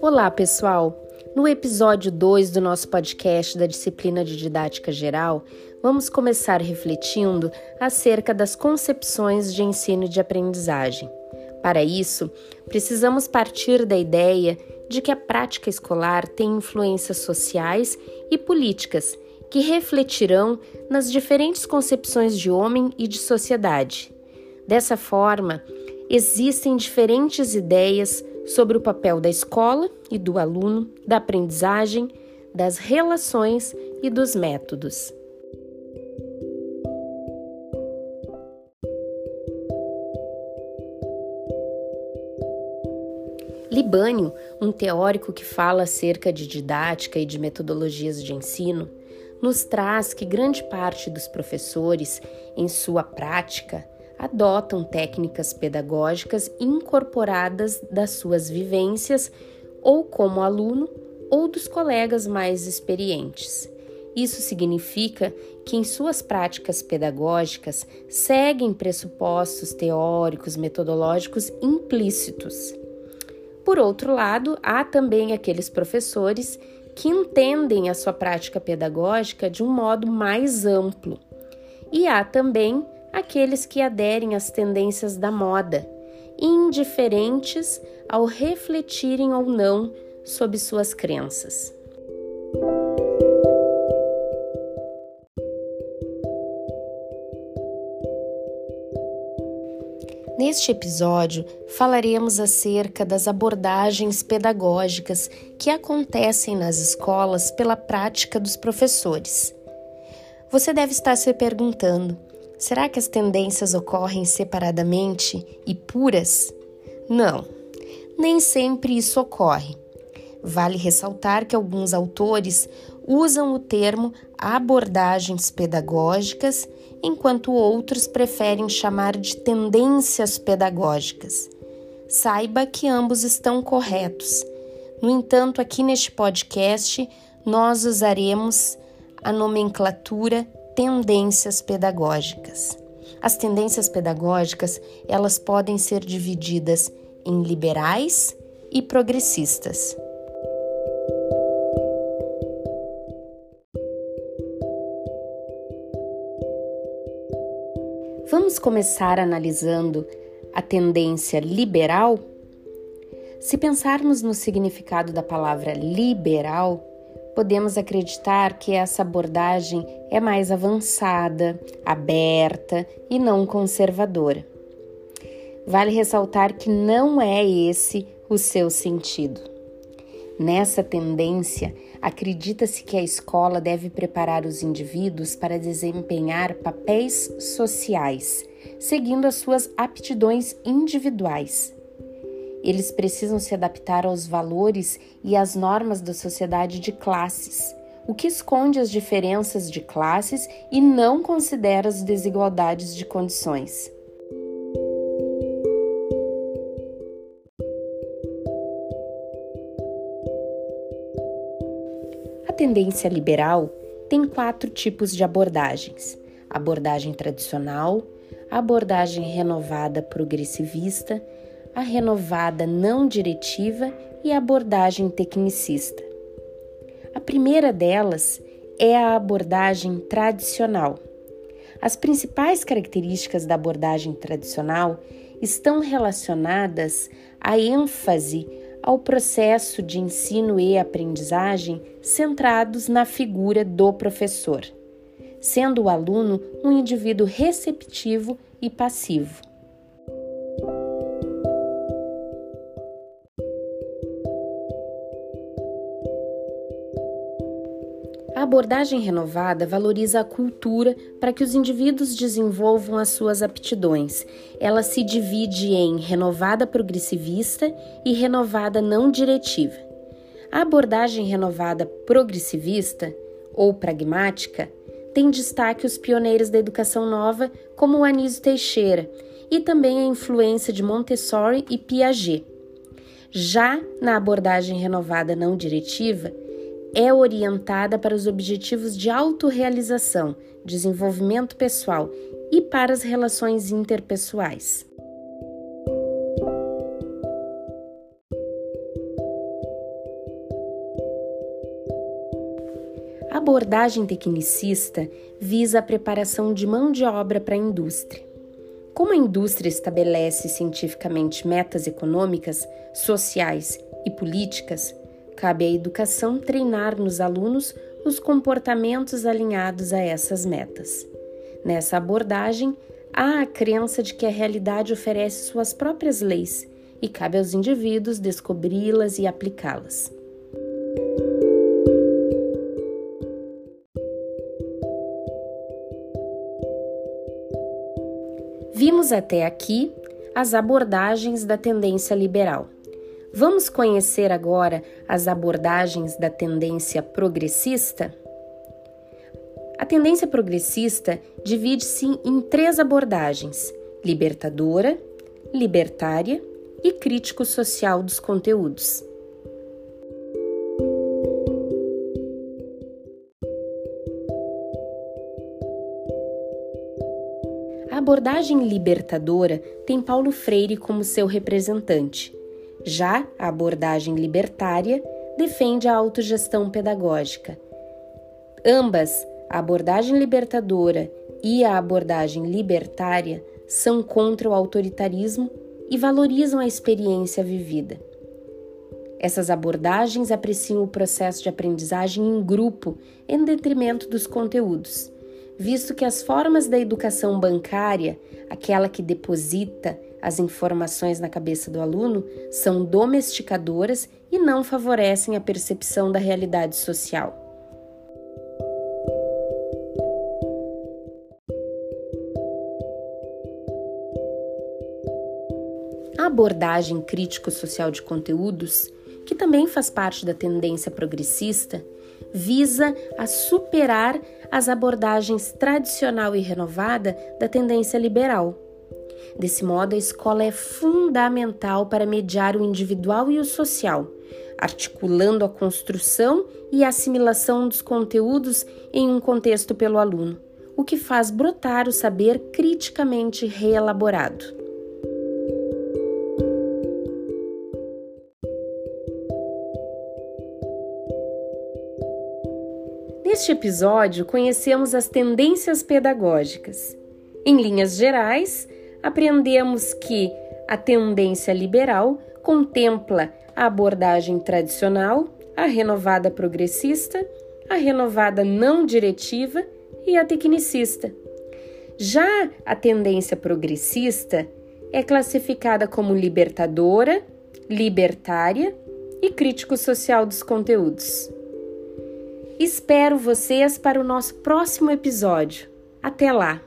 Olá, pessoal! No episódio 2 do nosso podcast da disciplina de didática geral, vamos começar refletindo acerca das concepções de ensino e de aprendizagem. Para isso, precisamos partir da ideia de que a prática escolar tem influências sociais e políticas que refletirão nas diferentes concepções de homem e de sociedade. Dessa forma, existem diferentes ideias sobre o papel da escola e do aluno, da aprendizagem, das relações e dos métodos. Libânio, um teórico que fala acerca de didática e de metodologias de ensino, nos traz que grande parte dos professores, em sua prática, adotam técnicas pedagógicas incorporadas das suas vivências, ou como aluno, ou dos colegas mais experientes. Isso significa que em suas práticas pedagógicas seguem pressupostos teóricos, metodológicos implícitos. Por outro lado, há também aqueles professores que entendem a sua prática pedagógica de um modo mais amplo. E há também aqueles que aderem às tendências da moda, indiferentes ao refletirem ou não sobre suas crenças. Neste episódio, falaremos acerca das abordagens pedagógicas que acontecem nas escolas pela prática dos professores. Você deve estar se perguntando: Será que as tendências ocorrem separadamente e puras? Não, nem sempre isso ocorre. Vale ressaltar que alguns autores usam o termo abordagens pedagógicas, enquanto outros preferem chamar de tendências pedagógicas. Saiba que ambos estão corretos. No entanto, aqui neste podcast, nós usaremos a nomenclatura tendências pedagógicas. As tendências pedagógicas, elas podem ser divididas em liberais e progressistas. Vamos começar analisando a tendência liberal? Se pensarmos no significado da palavra liberal, podemos acreditar que essa abordagem é mais avançada, aberta e não conservadora. Vale ressaltar que não é esse o seu sentido. Nessa tendência, acredita-se que a escola deve preparar os indivíduos para desempenhar papéis sociais, seguindo as suas aptidões individuais eles precisam se adaptar aos valores e às normas da sociedade de classes, o que esconde as diferenças de classes e não considera as desigualdades de condições. A tendência liberal tem quatro tipos de abordagens: abordagem tradicional, abordagem renovada progressivista, a renovada não diretiva e a abordagem tecnicista. A primeira delas é a abordagem tradicional. As principais características da abordagem tradicional estão relacionadas à ênfase ao processo de ensino e aprendizagem centrados na figura do professor, sendo o aluno um indivíduo receptivo e passivo. Abordagem renovada valoriza a cultura para que os indivíduos desenvolvam as suas aptidões. Ela se divide em renovada progressivista e renovada não diretiva. A abordagem renovada progressivista ou pragmática tem destaque os pioneiros da educação nova, como Anísio Teixeira, e também a influência de Montessori e Piaget. Já na abordagem renovada não diretiva, é orientada para os objetivos de autorrealização, desenvolvimento pessoal e para as relações interpessoais. A abordagem tecnicista visa a preparação de mão de obra para a indústria. Como a indústria estabelece cientificamente metas econômicas, sociais e políticas, cabe à educação treinar nos alunos os comportamentos alinhados a essas metas. Nessa abordagem, há a crença de que a realidade oferece suas próprias leis e cabe aos indivíduos descobri-las e aplicá-las. Vimos até aqui as abordagens da tendência liberal. Vamos conhecer agora as abordagens da tendência progressista? A tendência progressista divide-se em três abordagens: libertadora, libertária e crítico social dos conteúdos. A abordagem libertadora tem Paulo Freire como seu representante. Já a abordagem libertária defende a autogestão pedagógica. Ambas, a abordagem libertadora e a abordagem libertária, são contra o autoritarismo e valorizam a experiência vivida. Essas abordagens apreciam o processo de aprendizagem em grupo em detrimento dos conteúdos, visto que as formas da educação bancária, aquela que deposita as informações na cabeça do aluno, são domesticadoras e não favorecem a percepção da realidade social. A abordagem crítico-social de conteúdos, que também faz parte da tendência progressista, visa a superar as abordagens tradicional e renovada da tendência liberal. Desse modo, a escola é fundamental para mediar o individual e o social, articulando a construção e a assimilação dos conteúdos em um contexto pelo aluno, o que faz brotar o saber criticamente reelaborado. Neste episódio, conhecemos as tendências pedagógicas. Em linhas gerais, aprendemos que a tendência liberal contempla a abordagem tradicional, a renovada progressista, a renovada não diretiva e a tecnicista. Já a tendência progressista é classificada como libertadora, libertária e crítico social dos conteúdos. Espero vocês para o nosso próximo episódio. Até lá!